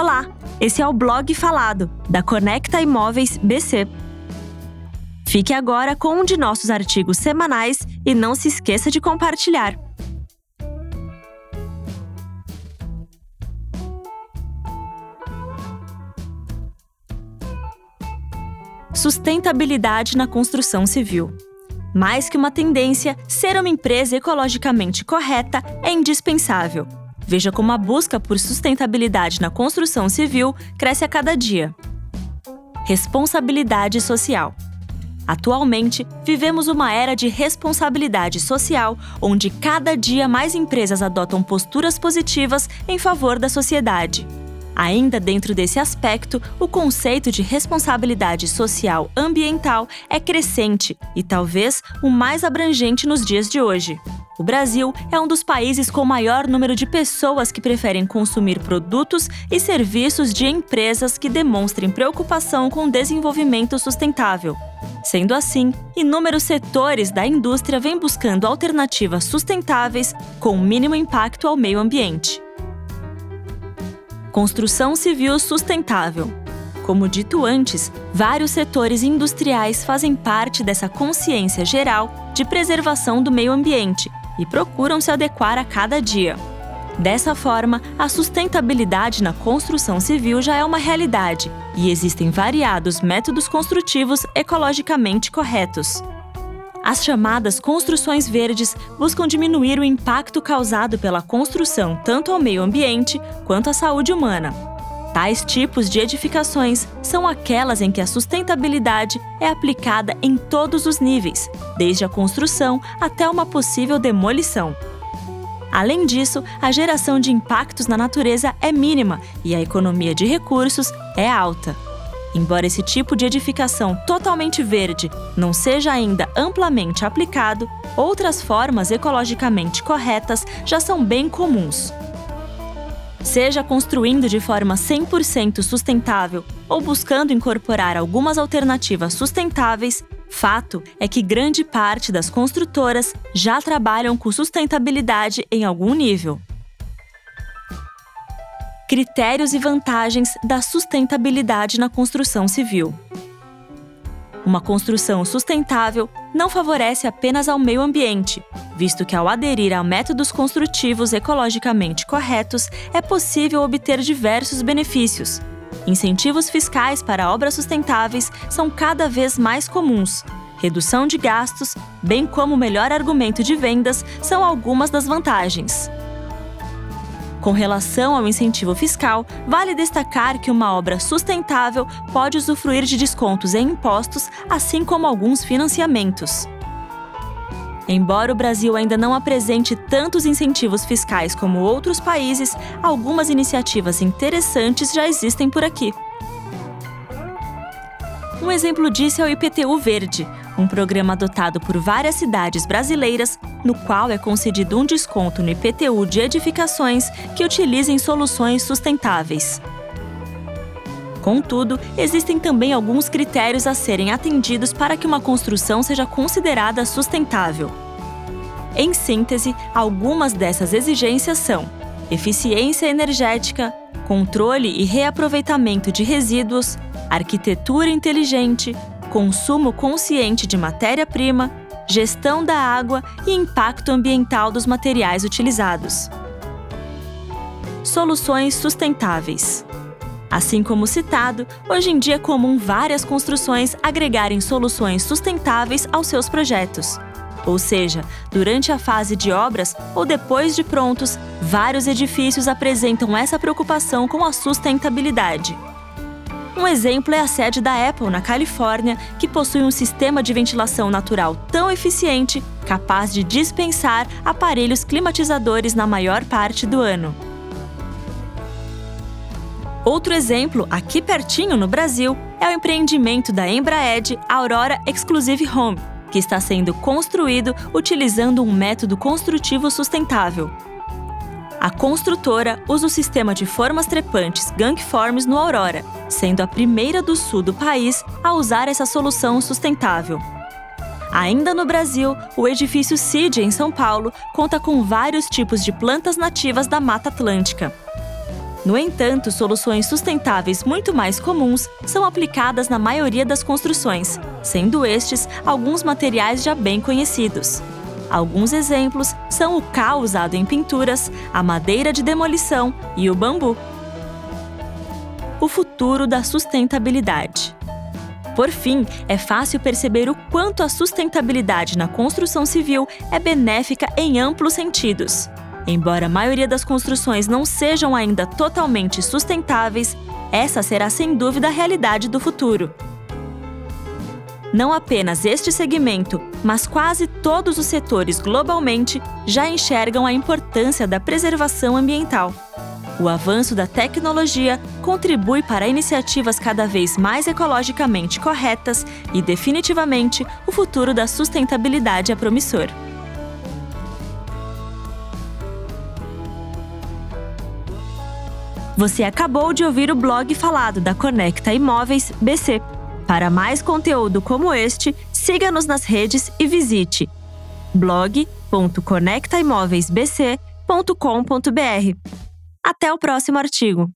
Olá, esse é o blog falado da Conecta Imóveis BC. Fique agora com um de nossos artigos semanais e não se esqueça de compartilhar. Sustentabilidade na construção civil. Mais que uma tendência, ser uma empresa ecologicamente correta é indispensável. Veja como a busca por sustentabilidade na construção civil cresce a cada dia. Responsabilidade social. Atualmente, vivemos uma era de responsabilidade social, onde cada dia mais empresas adotam posturas positivas em favor da sociedade. Ainda dentro desse aspecto, o conceito de responsabilidade social ambiental é crescente e talvez o mais abrangente nos dias de hoje. O Brasil é um dos países com maior número de pessoas que preferem consumir produtos e serviços de empresas que demonstrem preocupação com o desenvolvimento sustentável. Sendo assim, inúmeros setores da indústria vêm buscando alternativas sustentáveis com mínimo impacto ao meio ambiente. Construção civil sustentável. Como dito antes, vários setores industriais fazem parte dessa consciência geral de preservação do meio ambiente e procuram se adequar a cada dia. Dessa forma, a sustentabilidade na construção civil já é uma realidade e existem variados métodos construtivos ecologicamente corretos. As chamadas construções verdes buscam diminuir o impacto causado pela construção tanto ao meio ambiente quanto à saúde humana. Tais tipos de edificações são aquelas em que a sustentabilidade é aplicada em todos os níveis, desde a construção até uma possível demolição. Além disso, a geração de impactos na natureza é mínima e a economia de recursos é alta. Embora esse tipo de edificação totalmente verde não seja ainda amplamente aplicado, outras formas ecologicamente corretas já são bem comuns seja construindo de forma 100% sustentável ou buscando incorporar algumas alternativas sustentáveis, fato é que grande parte das construtoras já trabalham com sustentabilidade em algum nível. Critérios e vantagens da sustentabilidade na construção civil. Uma construção sustentável não favorece apenas ao meio ambiente, visto que ao aderir a métodos construtivos ecologicamente corretos, é possível obter diversos benefícios. Incentivos fiscais para obras sustentáveis são cada vez mais comuns. Redução de gastos, bem como melhor argumento de vendas, são algumas das vantagens. Com relação ao incentivo fiscal, vale destacar que uma obra sustentável pode usufruir de descontos em impostos, assim como alguns financiamentos. Embora o Brasil ainda não apresente tantos incentivos fiscais como outros países, algumas iniciativas interessantes já existem por aqui. Um exemplo disso é o IPTU Verde, um programa adotado por várias cidades brasileiras, no qual é concedido um desconto no IPTU de edificações que utilizem soluções sustentáveis. Contudo, existem também alguns critérios a serem atendidos para que uma construção seja considerada sustentável. Em síntese, algumas dessas exigências são eficiência energética, controle e reaproveitamento de resíduos, arquitetura inteligente, consumo consciente de matéria-prima, gestão da água e impacto ambiental dos materiais utilizados. Soluções sustentáveis. Assim como citado, hoje em dia é comum várias construções agregarem soluções sustentáveis aos seus projetos. Ou seja, durante a fase de obras ou depois de prontos, vários edifícios apresentam essa preocupação com a sustentabilidade. Um exemplo é a sede da Apple na Califórnia, que possui um sistema de ventilação natural tão eficiente, capaz de dispensar aparelhos climatizadores na maior parte do ano. Outro exemplo, aqui pertinho no Brasil, é o empreendimento da Embraed Aurora Exclusive Home, que está sendo construído utilizando um método construtivo sustentável. A construtora usa o sistema de formas trepantes Gangforms no Aurora, sendo a primeira do sul do país a usar essa solução sustentável. Ainda no Brasil, o edifício CID em São Paulo conta com vários tipos de plantas nativas da Mata Atlântica. No entanto, soluções sustentáveis muito mais comuns são aplicadas na maioria das construções, sendo estes alguns materiais já bem conhecidos. Alguns exemplos são o cal usado em pinturas, a madeira de demolição e o bambu. O futuro da sustentabilidade. Por fim, é fácil perceber o quanto a sustentabilidade na construção civil é benéfica em amplos sentidos. Embora a maioria das construções não sejam ainda totalmente sustentáveis, essa será sem dúvida a realidade do futuro. Não apenas este segmento, mas quase todos os setores globalmente já enxergam a importância da preservação ambiental. O avanço da tecnologia contribui para iniciativas cada vez mais ecologicamente corretas e, definitivamente, o futuro da sustentabilidade é promissor. Você acabou de ouvir o blog falado da Conecta Imóveis BC. Para mais conteúdo como este, siga-nos nas redes e visite blog.conectaimoveisbc.com.br. Até o próximo artigo!